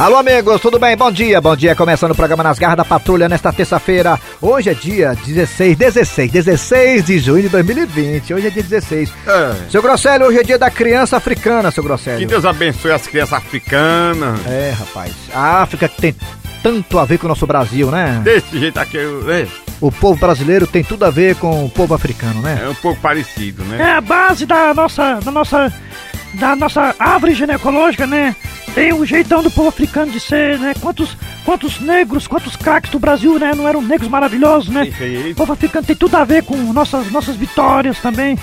Alô, amigos, tudo bem? Bom dia, bom dia. Começando o programa Nas Garras da Patrulha nesta terça-feira. Hoje é dia 16, 16, 16 de junho de 2020. Hoje é dia 16. É. Seu Grosselio, hoje é dia da criança africana, seu Grosselio. Que Deus abençoe as crianças africanas. É, rapaz. A África que tem tanto a ver com o nosso Brasil, né? Desse jeito aqui, é, O povo brasileiro tem tudo a ver com o povo africano, né? é um pouco parecido, É né? a base da nossa, da nossa, da nossa árvore ginecológica, né? Tem o jeitão do povo africano de ser, né? Quantos, quantos negros, quantos craques do Brasil, né? Não eram negros maravilhosos, né? Perfeito. O povo africano tem tudo a ver com nossas, nossas vitórias também,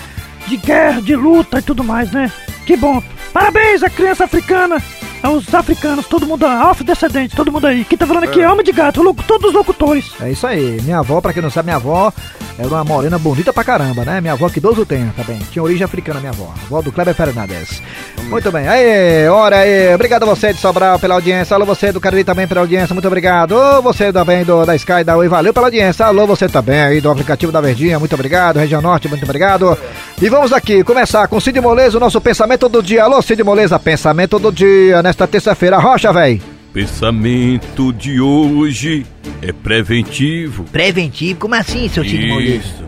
de guerra, de luta e tudo mais, né? Que bom. Parabéns à criança africana, aos africanos, todo mundo, afrodescendentes, todo mundo aí. Quem tá falando aqui é Alma de Gato, locu- todos os locutores. É isso aí. Minha avó, pra quem não sabe, minha avó era uma morena bonita pra caramba, né? Minha avó que Deus o tenha também. Tinha origem africana, minha avó. Avó do Kleber Fernandes. Muito bem. Aí, hora aí. Obrigado a você de Sobral pela audiência. Alô, você do Cariri também pela audiência. Muito obrigado. Ô, você também do, da Sky da Oi, valeu pela audiência. Alô, você também aí do aplicativo da Verdinha. Muito obrigado. Região Norte, muito obrigado. E vamos aqui começar com Cid Moleza, o nosso pensamento do dia. Alô, Cid Moleza, pensamento do dia nesta terça-feira. Rocha, véi. Pensamento de hoje é preventivo. Preventivo? Como assim, seu Isso.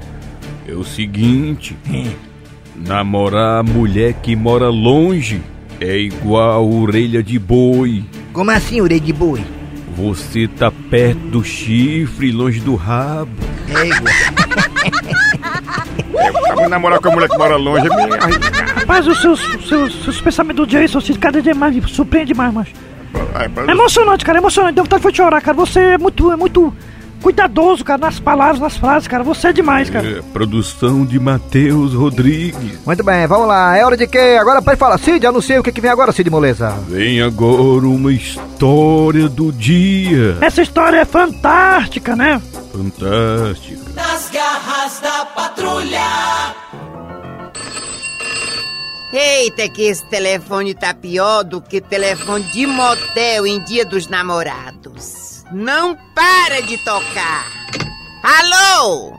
É o seguinte: namorar a mulher que mora longe é igual orelha de boi. Como assim, orelha de boi? Você tá perto do chifre, longe do rabo. Pra me namorar com a mulher que mora longe é meio. Rapaz, os seus, seus, seus pensamentos do seu Cid, cada dia mais me surpreende mais, macho. É, É emocionante, cara, é emocionante. Deu vontade de chorar, cara. Você é muito, é muito cuidadoso, cara, nas palavras, nas frases, cara. Você é demais, cara. É, produção de Matheus Rodrigues. Muito bem, vamos lá. É hora de quê? Agora pode falar. Cid, anuncia o que, que vem agora, Cid Moleza. Vem agora uma história do dia. Essa história é fantástica, né? Fantástica. Nas garras da patrulha. Eita, que esse telefone tá pior do que telefone de motel em dia dos namorados. Não para de tocar. Alô?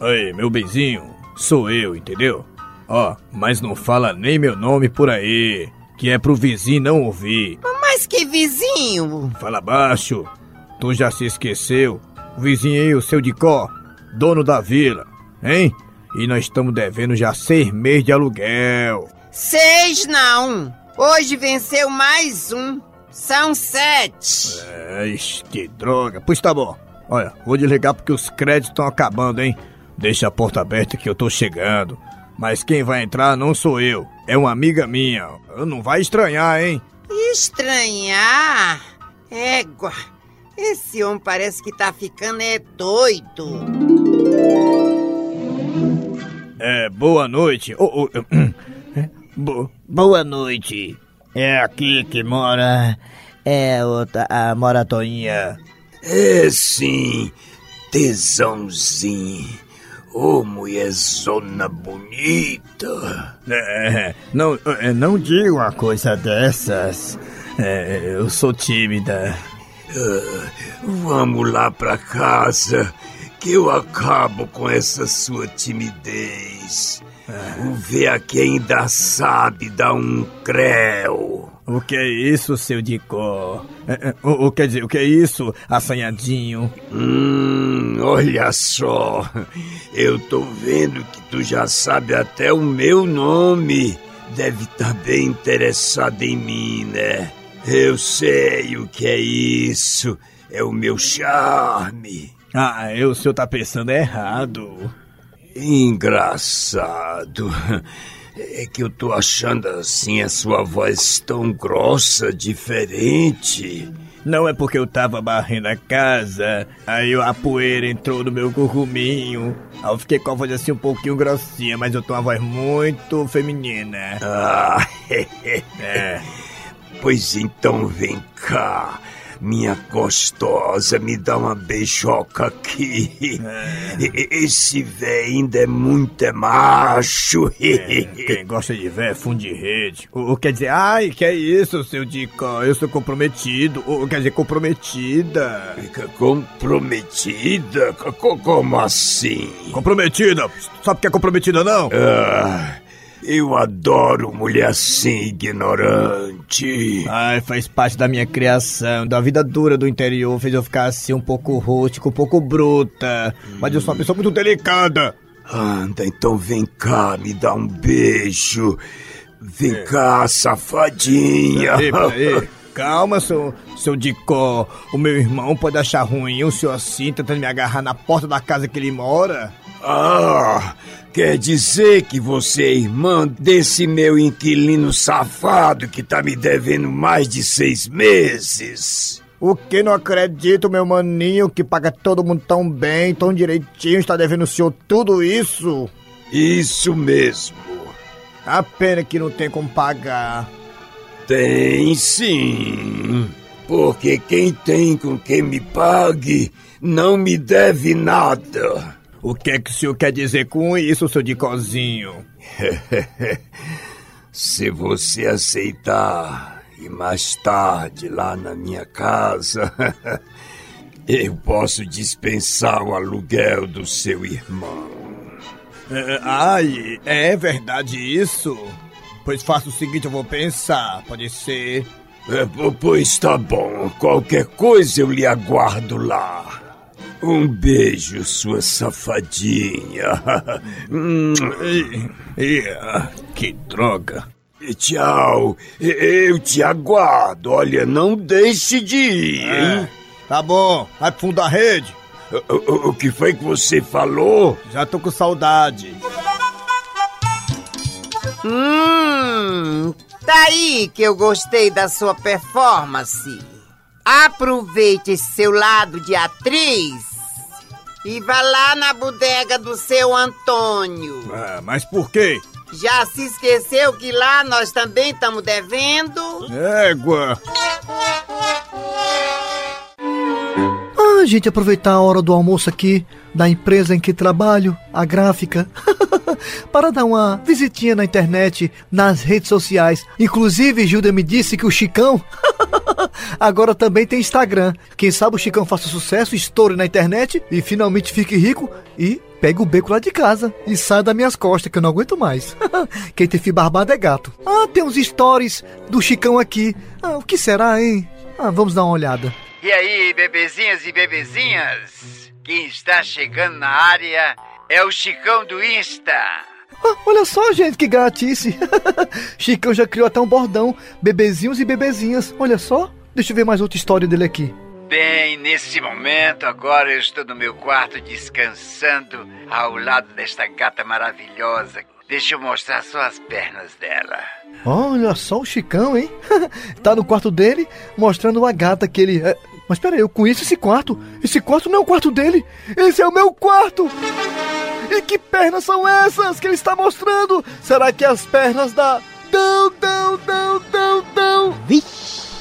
Aí, meu benzinho, sou eu, entendeu? Ó, mas não fala nem meu nome por aí, que é pro vizinho não ouvir. Mas que vizinho? Fala baixo, tu já se esqueceu? O vizinho aí, o seu de có, dono da vila, hein? E nós estamos devendo já seis meses de aluguel. Seis não. Hoje venceu mais um. São sete. É, que droga. Pois tá bom. Olha, vou desligar porque os créditos estão acabando, hein? Deixa a porta aberta que eu tô chegando. Mas quem vai entrar não sou eu, é uma amiga minha. Não vai estranhar, hein? Estranhar? Égua. Esse homem parece que tá ficando é doido. É, boa noite. Ô, é, bo- boa noite. É aqui que mora. É outra, a moratoinha. É sim, tesãozinho. Ô mulherzona bonita. É, não, é, não diga uma coisa dessas. É, eu sou tímida. Vamos lá pra casa, que eu acabo com essa sua timidez. O VAQ ainda sabe dar um creu. O que é isso, seu Dicó? É, é, o, o, quer dizer, o que é isso, assanhadinho? Hum, olha só. Eu tô vendo que tu já sabe até o meu nome. Deve estar bem interessado em mim, né? Eu sei o que é isso. É o meu charme. Ah, é, o senhor tá pensando errado. Engraçado. É que eu tô achando assim a sua voz tão grossa, diferente. Não é porque eu tava varrendo a casa, aí a poeira entrou no meu curruminho. Aí eu fiquei com a voz assim um pouquinho grossinha, mas eu tô uma voz muito feminina. Ah, É. pois então vem cá. Minha gostosa, me dá uma beijoca aqui. E- Esse véi ainda é muito é macho. É, Quem gosta de ver fundo de rede. O, o quer dizer, ai, que é isso, seu Dicó? Eu sou comprometido. Ou quer dizer, comprometida. Fica comprometida? Co- Como assim? Comprometida? Sabe o que é comprometida, não? Ah, Eu adoro mulher assim, ignorante. Ai, faz parte da minha criação, da vida dura do interior, fez eu ficar assim um pouco rústico, um pouco bruta. Mas eu sou uma pessoa muito delicada. Anda, então vem cá, me dá um beijo. Vem cá, safadinha. Peraí, peraí. Calma, seu, seu Dicó. O meu irmão pode achar ruim o senhor assim, tentando me agarrar na porta da casa que ele mora. Ah, quer dizer que você é irmã desse meu inquilino safado que tá me devendo mais de seis meses? O que não acredito, meu maninho, que paga todo mundo tão bem, tão direitinho, está devendo o senhor tudo isso? Isso mesmo. A pena que não tem como pagar. Tem sim. Porque quem tem com quem me pague não me deve nada. O que é que o senhor quer dizer com isso, seu Dicozinho? Se você aceitar e mais tarde lá na minha casa, eu posso dispensar o aluguel do seu irmão. É, ai, é verdade isso? Pois faça o seguinte, eu vou pensar, pode ser. É, po- pois tá bom, qualquer coisa eu lhe aguardo lá. Um beijo, sua safadinha. Hum, ah, que droga. e Tchau, eu te aguardo. Olha, não deixe de ir, hein? Tá bom, vai pro fundo da rede. O, o- o que foi que você falou? Já tô com saudade. Hum, tá aí que eu gostei da sua performance. Aproveite esse seu lado de atriz e vá lá na bodega do seu Antônio. Ah, mas por quê? Já se esqueceu que lá nós também estamos devendo? Égua. Ah, gente, aproveitar a hora do almoço aqui da empresa em que trabalho, a gráfica, para dar uma visitinha na internet, nas redes sociais. Inclusive, Gilda me disse que o Chicão agora também tem Instagram. Quem sabe o Chicão faça sucesso, estoure na internet e finalmente fique rico e pegue o beco lá de casa e saia das minhas costas, que eu não aguento mais. Quem tem fio barbado é gato. Ah, tem uns stories do Chicão aqui. Ah, o que será, hein? Ah, vamos dar uma olhada. E aí, bebezinhas e bebezinhas? Quem está chegando na área é o Chicão do Insta. Ah, olha só, gente, que gatice. Chicão já criou até um bordão. Bebezinhos e bebezinhas. Olha só. Deixa eu ver mais outra história dele aqui. Bem, nesse momento, agora eu estou no meu quarto descansando ao lado desta gata maravilhosa. Deixa eu mostrar só as pernas dela. Olha só o Chicão, hein? tá no quarto dele, mostrando uma gata que ele. é, Mas pera aí, eu conheço esse quarto. Esse quarto não é o quarto dele. Esse é o meu quarto. E que pernas são essas que ele está mostrando? Será que é as pernas da. Dão, dão, dão, dão, dão.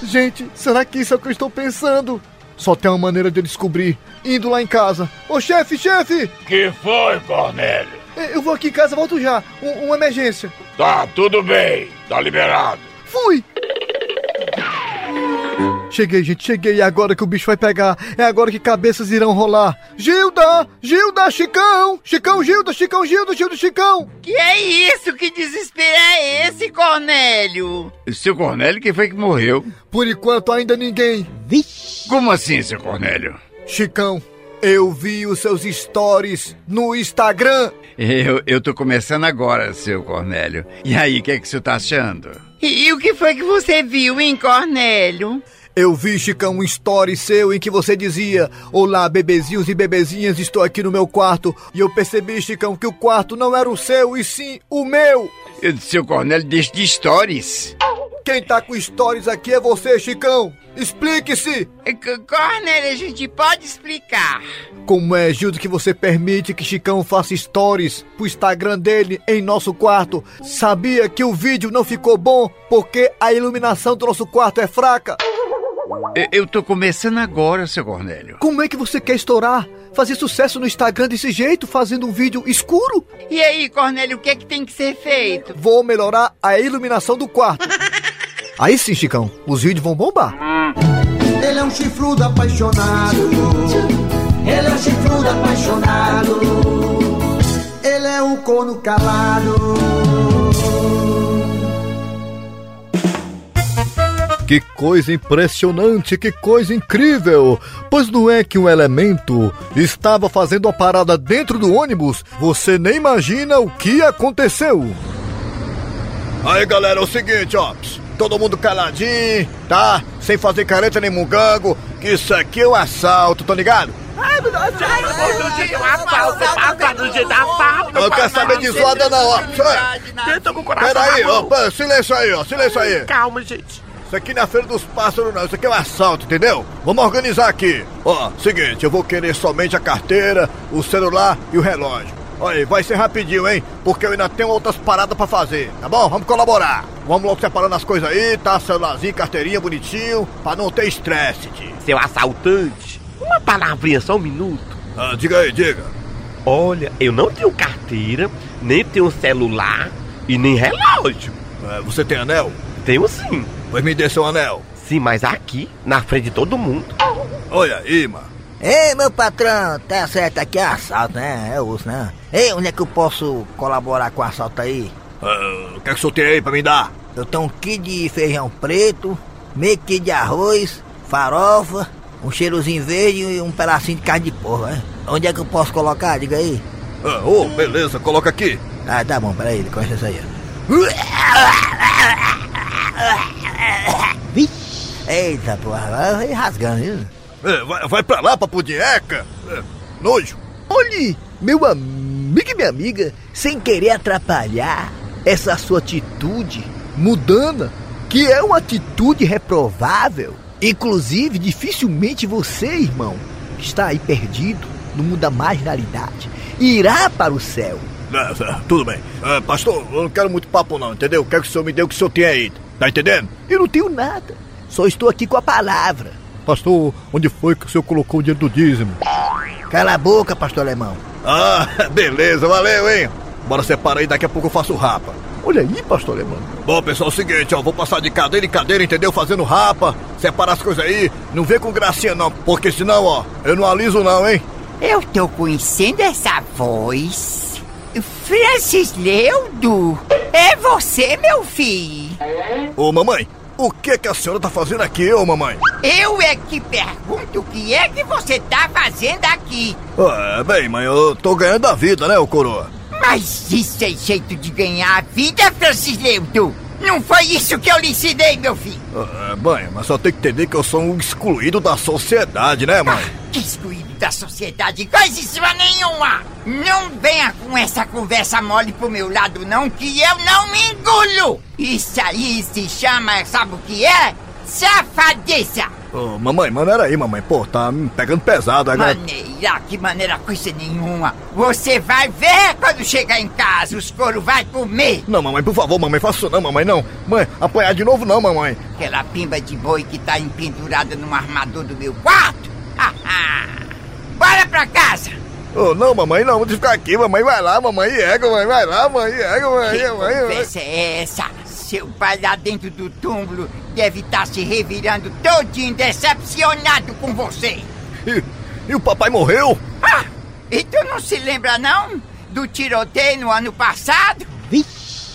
Gente, será que isso é o que eu estou pensando? Só tem uma maneira de eu descobrir. Indo lá em casa. Ô chefe, chefe! Que foi, Cornélio? eh, Eu vou aqui em casa, volto já. Um- uma emergência. Tá, tudo bem. Tá liberado. Fui! Cheguei, gente, cheguei. E agora que o bicho vai pegar? É agora que cabeças irão rolar. Gilda! Gilda, Chicão! Chicão, Gilda, Chicão, Gilda, Gilda, Chicão! Que é isso? Que desespero é esse, Cornélio? Seu Cornélio, quem foi que morreu? Por enquanto ainda ninguém. Como assim, seu Cornélio? Chicão, eu vi os seus stories no Instagram. Eu, eu tô começando agora, seu Cornélio. E aí, o que é que você tá achando? E, e o que foi que você viu, hein, Cornélio? Eu vi, Chicão, um story seu em que você dizia: Olá, bebezinhos e bebezinhas, estou aqui no meu quarto. E eu percebi, Chicão, que o quarto não era o seu, e sim o meu. Eu disse, seu Cornélio, deixa de stories. Quem tá com stories aqui é você, Chicão. Explique-se. C- Cornélio, a gente pode explicar. Como é, Gildo, que você permite que Chicão faça stories pro Instagram dele em nosso quarto? Sabia que o vídeo não ficou bom porque a iluminação do nosso quarto é fraca? Eu, tô começando agora, seu Cornélio. Como é que você quer estourar? Fazer sucesso no Instagram desse jeito, fazendo um vídeo escuro? E aí, Cornélio, o que é que tem que ser feito? Vou melhorar a iluminação do quarto. Aí sim, Chicão, os vídeos vão bombar. Ele é um chifrudo apaixonado. Ele é um chifrudo apaixonado. Ele é um corno calado. Que coisa impressionante, que coisa incrível! Pois não é que um elemento estava fazendo a parada dentro do ônibus? Você nem imagina o que aconteceu! Aí galera, é o seguinte, ó. Todo mundo caladinho, tá? Sem fazer careta nem mungango, que isso aqui é um assalto, tá ligado? Eu quero saber de zoada não, ó. Tenta com o coração Pera aí, na ó. mão. pera, Silêncio aí, ó. Silêncio aí. Calma, gente. Isso aqui não é feira dos pássaros, não. Isso aqui é um assalto, entendeu? Vamos organizar aqui. Ó, seguinte, eu vou querer somente a carteira, o celular e o relógio. Olha vai ser rapidinho, hein? Porque eu ainda tenho outras paradas pra fazer, tá bom? Vamos colaborar. Vamos logo separando as coisas aí, tá? Celularzinho, carteirinha, bonitinho, pra não ter estresse, tio. Seu assaltante, uma palavrinha, só um minuto. Ah, diga aí, diga. Olha, eu não tenho carteira, nem tenho celular e nem relógio. É, você tem anel? Tenho sim. Pois me dê seu anel. Sim, mas aqui, na frente de todo mundo. Olha aí, mano. Ei, meu patrão, tá certo, aqui é assalto, né? É osso, né? Ei, onde é que eu posso colaborar com o assalto aí? Ah, o que é que o senhor tem aí pra me dar? Eu tenho um quilo de feijão preto, meio quilo de arroz, farofa, um cheirozinho verde e um pedacinho de carne de porco, né? Onde é que eu posso colocar? Diga aí. Ah, ô, beleza, coloca aqui. Ah, tá bom, peraí, com isso aí. Eita, porra, vai rasgando, viu? É, vai, vai pra lá, papudieca. É, nojo. Olhe, meu amigo e minha amiga, sem querer atrapalhar essa sua atitude mudana, que é uma atitude reprovável. Inclusive, dificilmente você, irmão, que está aí perdido no mundo da marginalidade, irá para o céu. É, é, tudo bem. É, pastor, eu não quero muito papo não, entendeu? Quero que o senhor me dê o que o senhor tem aí. Tá entendendo? Eu não tenho nada, só estou aqui com a palavra. Pastor, onde foi que o senhor colocou o dinheiro do dízimo? Cala a boca, pastor alemão. Ah, beleza, valeu, hein? Bora separar aí, daqui a pouco eu faço rapa. Olha aí, pastor alemão. Bom, pessoal, é o seguinte, ó, vou passar de cadeira em cadeira, entendeu? Fazendo rapa, separar as coisas aí. Não vem com gracinha não, porque senão, ó, eu não aliso não, hein? Eu tô conhecendo essa voz. Francis Leudo, é você, meu filho? Ô, mamãe, o que que a senhora tá fazendo aqui, ô, mamãe? Eu é que pergunto o que é que você tá fazendo aqui. Ah, bem, mãe, eu tô ganhando a vida, né, ô coroa? Mas isso é jeito de ganhar a vida, Francis Leudo. Não foi isso que eu lhe ensinei, meu filho. Ah, mãe, mas só tem que entender que eu sou um excluído da sociedade, né, mãe? Que excluído da sociedade, coisíssima nenhuma! Não venha com essa conversa mole pro meu lado, não, que eu não me engulo! Isso aí se chama, sabe o que é? Safadeza! Ô, mamãe, maneira aí, mamãe. Pô, tá me pegando pesado agora. Maneira, que maneira coisa nenhuma! Você vai ver quando chegar em casa, os couro vai comer! Não, mamãe, por favor, mamãe, faça isso não, mamãe, não. Mãe, apanhar de novo não, mamãe. Aquela pimba de boi que tá empendurada no armador do meu quarto? Bora pra casa! Ô, não, mamãe, não, vou ficar aqui, mamãe, vai lá, mamãe, ega, mãe, vai lá, mãe, ega, mãe, Que mãe, mãe. conversa é essa? Seu pai lá dentro do túmulo deve estar se revirando todinho decepcionado com você. E, e o papai morreu? Ah, e tu não se lembra não? Do tiroteio no ano passado?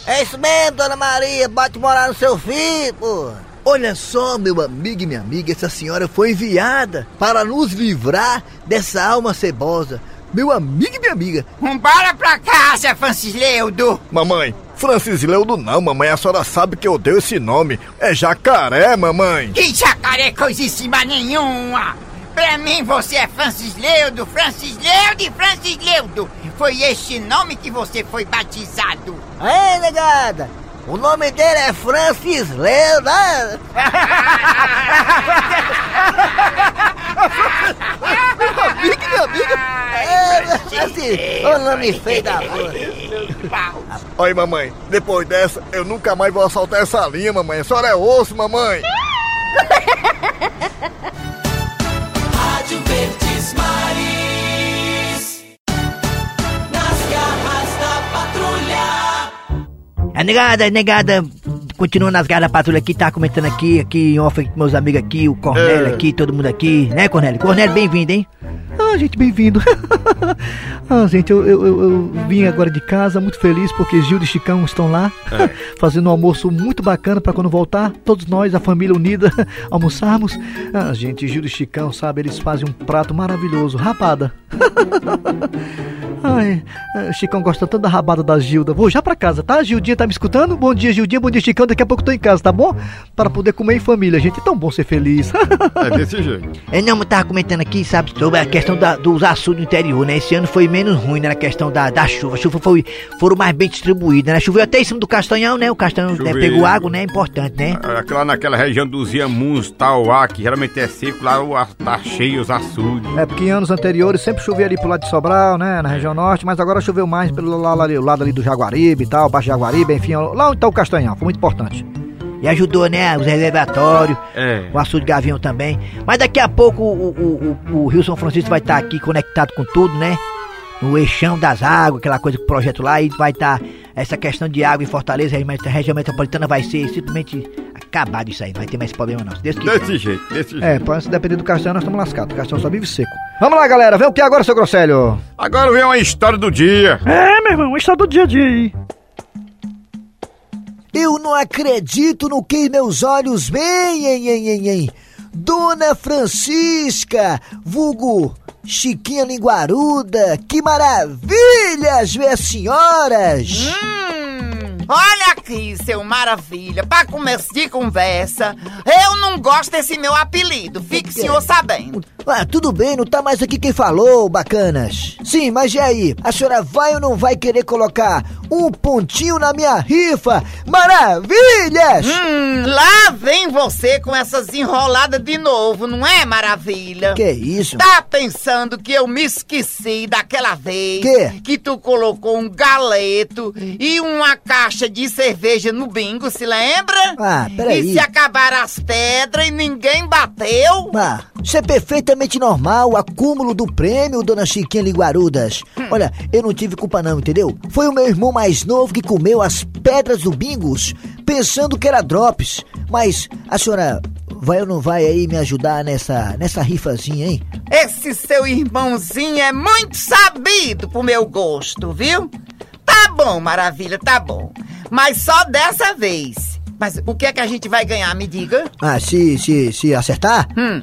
É isso mesmo, dona Maria, bate morar no seu filho, pô. Olha só, meu amigo e minha amiga, essa senhora foi enviada para nos livrar dessa alma cebosa. Meu amigo e minha amiga. Vambora pra casa, Francis Leudo. Mamãe, Francis Leudo não, mamãe, a senhora sabe que eu dei esse nome. É jacaré, mamãe. Que jacaré coisíssima nenhuma! Pra mim você é Francis Leudo, Francis Leudo e Francis Leudo. Foi este nome que você foi batizado. Ei, negada, o nome dele é Francis Leudo. né? Meu amigo minha amiga. É, Francis, o nome feio da porra. Olha, mamãe, depois dessa, eu nunca mais vou assaltar essa linha, mamãe. A senhora é osso, mamãe. Rádio Verdes Maris. A negada, a negada, continuando nas garras da patrulha aqui, tá comentando aqui, aqui em off, com meus amigos aqui, o Cornélio É. aqui, todo mundo aqui, né, Cornélio? Cornélio, bem-vindo, hein? Ah, gente, bem-vindo. ah, gente, eu, eu, eu, eu vim agora de casa muito feliz porque Gil e Chicão estão lá É. fazendo um almoço muito bacana para quando voltar, todos nós, a família unida, almoçarmos. Ah, gente, Gil e Chicão, sabe, eles fazem um prato maravilhoso, rapada. Ai, eh, Chicão gosta tanto da rabada da Gilda. Vou já pra casa, tá? Gildinha tá me escutando? Bom dia, Gildinha. Bom dia, Chicão. Daqui a pouco eu tô em casa, tá bom? Para poder comer em família, gente. É tão bom ser feliz. É desse jeito. Eu não, eu tava comentando aqui, sabe, sobre a questão da- dos açudes do interior, né? Esse ano foi menos ruim, né? Na questão da, da chuva. A chuva foi, foram mais bem distribuídas, né? Choveu até em cima do castanhão, né? O castanhão né, pegou água, né? Importante, né? Aquela naquela região dos Iamuns, Tauá, que geralmente é seco, lá tá cheio os açudes. É porque em anos anteriores sempre chovia ali pro lado de Sobral, né? Na região norte, mas agora choveu mais pelo lado, ali, lado ali do Jaguaribe e tal, Baixo Jaguaribe, enfim, lá onde tá o Castanhal. Foi muito importante. E ajudou, né? Os reservatórios, É. o açude Gavião também. Mas daqui a pouco o, o, o, o Rio São Francisco vai estar aqui conectado com tudo, né? No eixão das águas, aquela coisa que o projeto lá, e vai estar essa questão de água em Fortaleza, a região metropolitana vai ser simplesmente acabado isso aí, não vai ter mais problema não. Se Deus quiser. Desse jeito, desse jeito. É, pode se depender do Castanhal, nós estamos lascados. O Castanhal só vive seco. Vamos lá, galera. Vem o que agora, seu Grosselho? Agora vem uma história do dia. É, meu irmão, está do dia a dia aí. Eu não acredito no que meus olhos veem, hein, hein, hein, hein. Dona Francisca, vulgo Chiquinha Linguaruda, que maravilhas ver as senhoras! Hum, olha aqui, seu maravilha, pra começo de conversa, eu não gosto desse meu apelido, fique o senhor sabendo. Ah, tudo bem, não tá mais aqui quem falou, bacanas. Sim, mas e aí? A senhora vai ou não vai querer colocar um pontinho na minha rifa? Maravilhas! Hum, lá vem você com essas enroladas de novo, não é, maravilha? Que isso? Tá pensando que eu me esqueci daquela vez Quê? que tu colocou um galeto e uma caixa de cerveja no bingo, se lembra? Ah, peraí. E se acabaram as pedras e ninguém bateu? Ah, isso é perfeitamente normal, o acúmulo do prêmio, dona Chiquinha Linguarudas. Olha, eu não tive culpa não, entendeu? Foi o meu irmão mais novo que comeu as pedras do bingos, pensando que era drops. Mas a senhora vai ou não vai aí me ajudar nessa, nessa rifazinha, hein? Esse seu irmãozinho é muito sabido pro meu gosto, viu? Tá bom, maravilha, tá bom. Mas só dessa vez. Mas o que é que a gente vai ganhar, me diga? Ah, se, se, se acertar? Hum.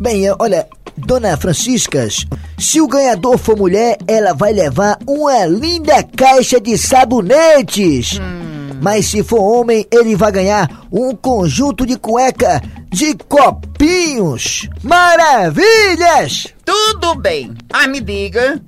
Bem, olha, dona Franciscas, se o ganhador for mulher, ela vai levar uma linda caixa de sabonetes. Mas se for homem, ele vai ganhar um conjunto de cueca de copinhos. Maravilhas! Tudo bem. Ah, me diga.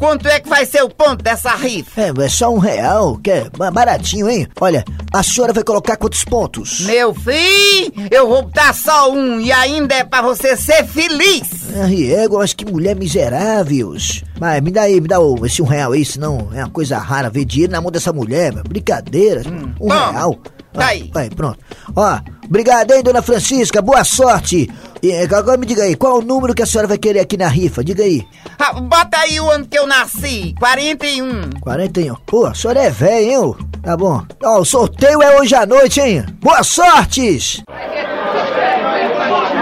Quanto é que vai ser o ponto dessa rifa? É, é só um real, que é ba- baratinho, hein? Olha, a senhora vai colocar quantos pontos? Meu filho, eu vou botar só um e ainda é pra você ser feliz. Ah, Riego, mas que mulher miseráveis. Mas me dá aí, me dá o- esse um real aí, senão é uma coisa rara ver dinheiro na mão dessa mulher, brincadeira. um toma. real. Tá Ah, aí. Vai, pronto. Ó, obrigado, hein, dona Francisca, boa sorte. E eh, agora me diga aí, qual o número que a senhora vai querer aqui na rifa? Diga aí. Ah, bota aí o ano que eu nasci, 41. 41. Pô, a senhora é velha, hein, ô? Tá bom. Ó, o sorteio é hoje à noite, hein? Boa sortes!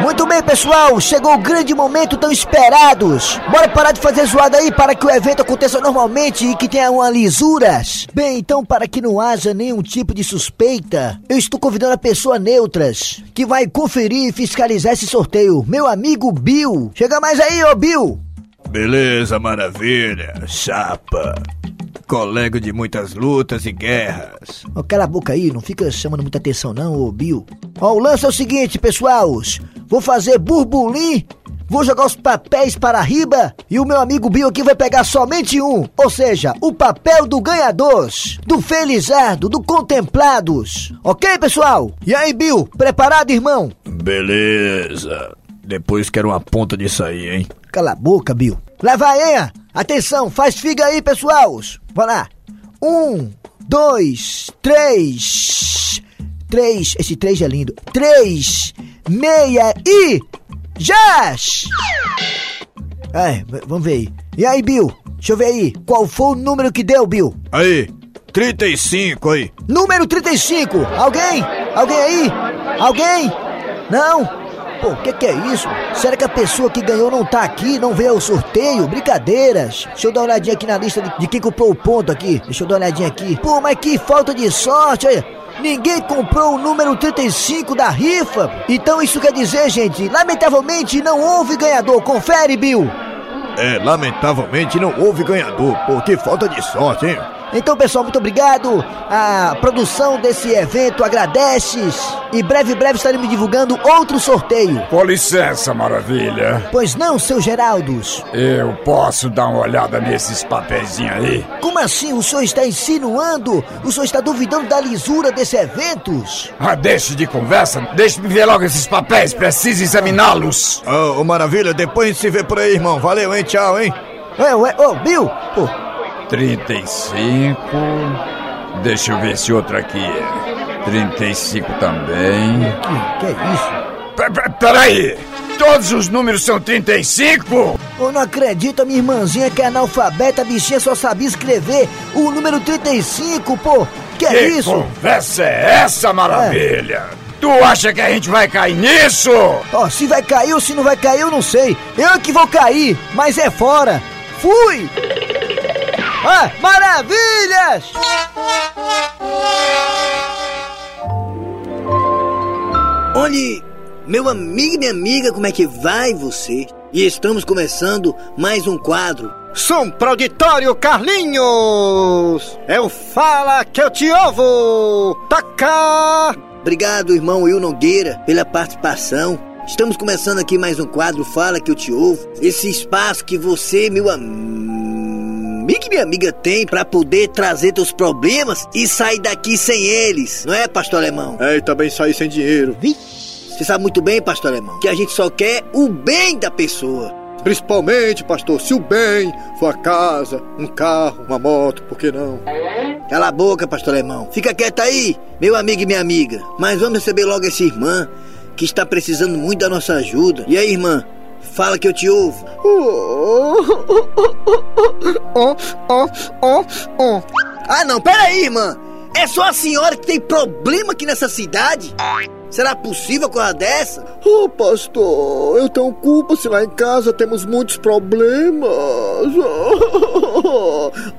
Muito bem, pessoal, chegou o grande momento tão esperados. Bora parar de fazer zoada aí para que o evento aconteça normalmente e que tenha uma lisuras. Bem, então, para que não haja nenhum tipo de suspeita, eu estou convidando a pessoa neutras que vai conferir e fiscalizar esse sorteio. Meu amigo Bill. Chega mais aí, ô Bill. Beleza, maravilha, chapa. Colega de muitas lutas e guerras. Ó, cala a boca aí, não fica chamando muita atenção não, ô Bill. Ó, o lance é o seguinte, pessoal. Vou fazer burbulim, vou jogar os papéis para riba e o meu amigo Bill aqui vai pegar somente um. Ou seja, o papel do ganhador, do felizardo, do contemplados. Ok, pessoal? E aí, Bill, preparado, irmão? Beleza. Depois quero uma ponta disso aí, hein? Cala a boca, Bill. Lá vai, hein? Atenção, faz figa aí, pessoal. Vamos lá. Um, dois, três. Três. Esse três é lindo. Três, meia e. Jazz! É, vamos ver aí. E aí, Bill? Deixa eu ver aí. Qual foi o número que deu, Bill? Aí, 35 aí. Número 35. Alguém? Alguém aí? Alguém? Não? Pô, o que, que é isso? Será que a pessoa que ganhou não tá aqui, não veio ao sorteio? Brincadeiras. Deixa eu dar uma olhadinha aqui na lista de, de quem comprou o ponto aqui. Deixa eu dar uma olhadinha aqui. Pô, mas que falta de sorte, olha. Ninguém comprou o número 35 da rifa. Então isso quer dizer, gente, lamentavelmente não houve ganhador. Confere, Bill. É, lamentavelmente não houve ganhador. Pô, que falta de sorte, hein? Então, pessoal, muito obrigado. A produção desse evento agradece. E breve, breve estaremos divulgando outro sorteio. Com licença, maravilha. Pois não, seu Geraldos? Eu posso dar uma olhada nesses papeizinhos aí? Como assim? O senhor está insinuando? O senhor está duvidando da lisura desse evento? Ah, deixe de conversa. Deixe-me ver logo esses papéis. Preciso examiná-los. Ô, Maravilha, depois a gente se vê por aí, irmão. Valeu, hein? Tchau, hein? Ué, ué, ô, Bill! Pô, 35. Deixa eu ver se outro aqui é. 35 também. que, que é isso? P -p Peraí! Todos os números são 35? Eu não acredito, minha irmãzinha que é analfabeta, a bichinha só sabia escrever o número 35, pô! Que, é que isso? conversa é essa, maravilha? Tu acha que a gente vai cair nisso? Ó, se vai cair ou se não vai cair, eu não sei. Eu é que vou cair, mas é fora. Fui! Ah, maravilhas! Olhe, meu amigo e minha amiga, como é que vai você? E estamos começando mais um quadro. Som pro auditório, Carlinhos! Eu fala que eu te ouvo! Taca! Obrigado, irmão Will Nogueira, pela participação. Estamos começando aqui mais um quadro Fala que eu te ouvo. Esse espaço que você, meu amigo e minha amiga, tem para poder trazer teus problemas e sair daqui sem eles. Não é, pastor alemão? É, e também sair sem dinheiro. Você sabe muito bem, pastor alemão, que a gente só quer o bem da pessoa. Principalmente, pastor, se o bem for a casa, um carro, uma moto, por que não? Cala a boca, pastor alemão. Fica quieto aí, meu amigo e minha amiga. Mas vamos receber logo essa irmã que está precisando muito da nossa ajuda. E aí, irmã? Fala que eu te ouvo. Oh, oh, oh, oh. Ah, não, peraí, irmã. É só a senhora que tem problema aqui nessa cidade? Será possível coisa dessa? Oh, pastor, eu tenho culpa se lá em casa temos muitos problemas.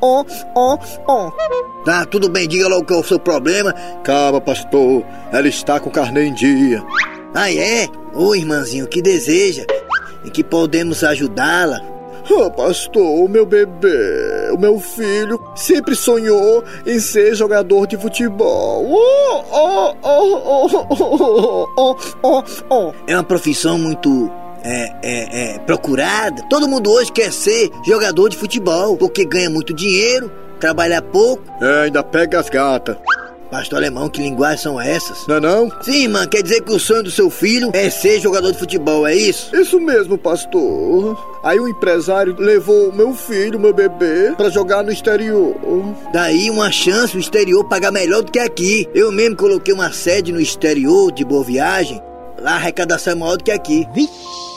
Oh, oh, oh. Tá, tudo bem, diga logo qual é o seu problema. Calma, pastor, ela está com carne em dia. Ah, é? Ô, irmãzinho, o que deseja? Em que podemos ajudá-la? Oh, pastor, o meu bebê, o meu filho, sempre sonhou em ser jogador de futebol. Oh, oh, oh, oh, oh, oh, oh, oh. É uma profissão muito é, é, é, procurada. Todo mundo hoje quer ser jogador de futebol, porque ganha muito dinheiro, trabalha pouco. É, ainda pega as gatas. Pastor alemão, que linguagem são essas? Não é não? Sim, irmã, quer dizer que o sonho do seu filho é ser jogador de futebol, é isso? Isso mesmo, pastor. Aí o empresário levou meu filho, meu bebê, para jogar no exterior. Daí uma chance o exterior pagar melhor do que aqui. Eu mesmo coloquei uma sede no exterior de Boa Viagem. Lá a arrecadação é maior do que aqui.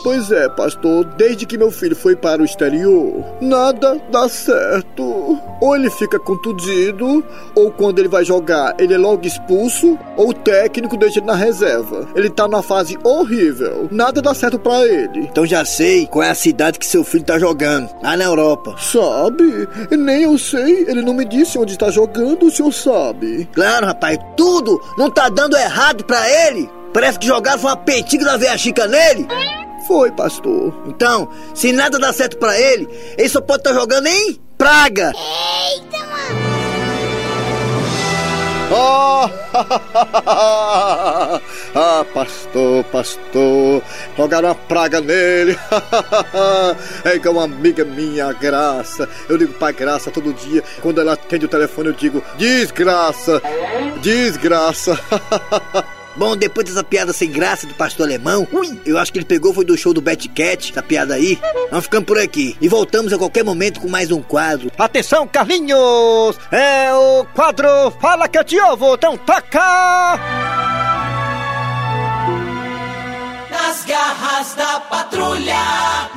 Pois é, pastor, desde que meu filho foi para o exterior, nada dá certo. Ou ele fica contundido, ou quando ele vai jogar, ele é logo expulso, ou o técnico deixa ele na reserva. Ele tá numa fase horrível. Nada dá certo para ele. Então já sei qual é a cidade que seu filho tá jogando. Lá na Europa. Sabe? Nem eu sei. Ele não me disse onde está jogando, o senhor sabe. Claro, rapaz, tudo não tá dando errado para ele. Parece que jogaram uma petiga da veia chica nele. Foi, pastor. Então, se nada dá certo para ele, ele só pode estar tá jogando em praga. Eita, mano. Oh! ah, pastor, pastor, jogaram uma praga nele. é igual uma amiga minha, a Graça. Eu ligo pra Graça todo dia. Quando ela atende o telefone, eu digo: desgraça, desgraça. Bom, depois dessa piada sem graça do pastor alemão, ui, eu acho que ele pegou foi do show do Betty Cat, essa piada aí. Vamos ficando por aqui. E voltamos a qualquer momento com mais um quadro. Atenção, Carlinhos! É o quadro Fala que eu te ouvo, então toca! Nas garras da patrulha.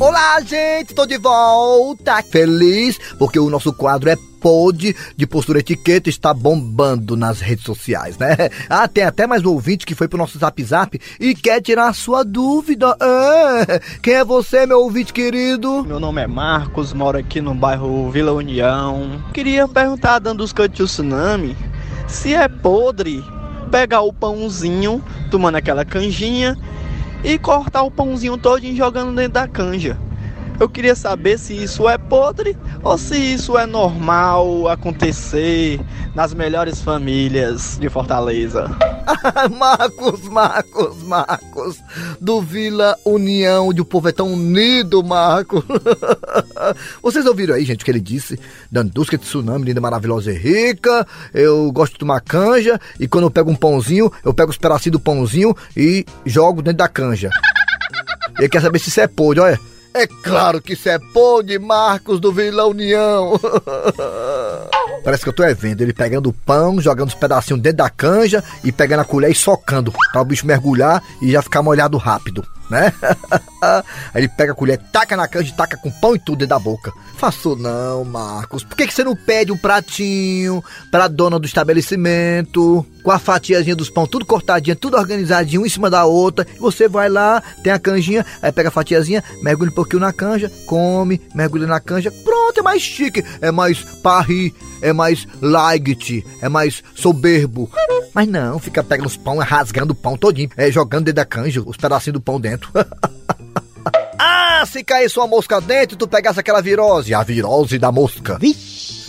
Olá, gente, tô de volta. Feliz porque o nosso quadro é pôde de postura etiqueta está bombando nas redes sociais, né? Ah, tem até mais um ouvinte que foi pro nosso zap zap e quer tirar a sua dúvida. É. Quem é você, meu ouvinte querido? Meu nome é Marcos, moro aqui no bairro Vila União. Queria perguntar, dando os cantos tsunami, se é podre pegar o pãozinho, tomando aquela canjinha e cortar o pãozinho todinho jogando dentro da canja. Eu queria saber se isso é podre ou se isso é normal acontecer nas melhores famílias de Fortaleza. Marcos, Marcos, Marcos, do Vila União, onde o povo é tão unido, Marcos. Vocês ouviram aí, gente, o que ele disse? Dandusca de tsunami, linda, maravilhosa e rica. Eu gosto de tomar canja e quando eu pego um pãozinho, eu pego os pedacinhos do pãozinho e jogo dentro da canja. Ele quer saber se isso é podre, olha. É claro que isso é podre, Marcos do Vila União. Parece que eu tô é vendo ele pegando o pão, jogando os pedacinhos dentro da canja e pegando a colher e socando para o bicho mergulhar e já ficar molhado rápido, né? Aí ele pega a colher, taca na canja e taca com pão e tudo dentro da boca. Faço não, Marcos. Por que, que você não pede um pratinho pra dona do estabelecimento? Com a fatiazinha dos pão tudo cortadinho, tudo organizadinho, um em cima da outra. Você vai lá, tem a canjinha, aí pega a fatiazinha, mergulha um pouquinho na canja, come, mergulha na canja. Pronto, é mais chique, é mais parri, é mais light, é mais soberbo. Mas não, fica pegando os pão, rasgando o pão todinho, é, jogando dentro da canja, os pedacinhos do pão dentro. ah, se cair sua mosca dentro, tu pegasse aquela virose, a virose da mosca.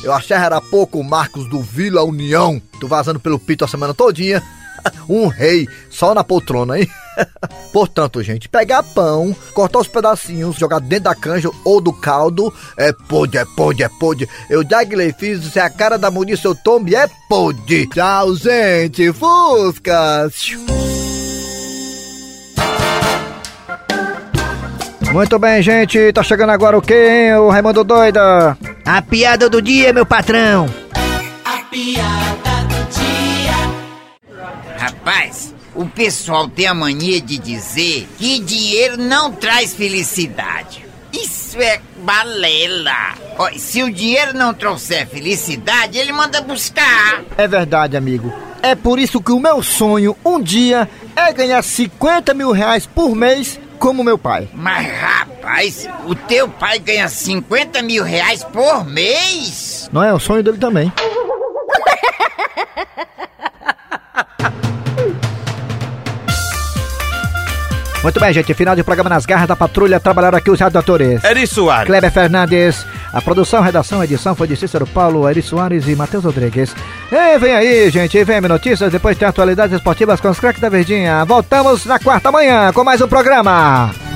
Eu achei era pouco o Marcos do Vila União, tu vazando pelo pito a semana todinha. um rei, só na poltrona, hein? Portanto, gente, pegar pão, cortar os pedacinhos, jogar dentro da canja ou do caldo, é pode, é pode, é pode. Eu Dagley fiz, se a cara da munição eu tombe, é pode. Tchau, gente, Fuscas. Muito bem, gente. Tá chegando agora o quê, hein, o Raimundo Doida? A piada do dia, meu patrão. A piada do dia. Rapaz, o pessoal tem a mania de dizer que dinheiro não traz felicidade. Isso é balela. Ó, se o dinheiro não trouxer felicidade, ele manda buscar. É verdade, amigo. É por isso que o meu sonho um dia é ganhar 50 mil reais por mês como meu pai. Mas rapaz, o teu pai ganha 50 mil reais por mês? Não é o sonho dele também. Muito bem, gente. Final de programa nas garras da patrulha. Trabalharam aqui os redatores. Eri Soares. Kleber Fernandes. A produção, redação, edição foi de Cícero Paulo, Eri Soares e Matheus Rodrigues. E vem aí, gente. E vem notícias. Depois tem atualidades esportivas com os craques da Verdinha. Voltamos na quarta manhã com mais um programa.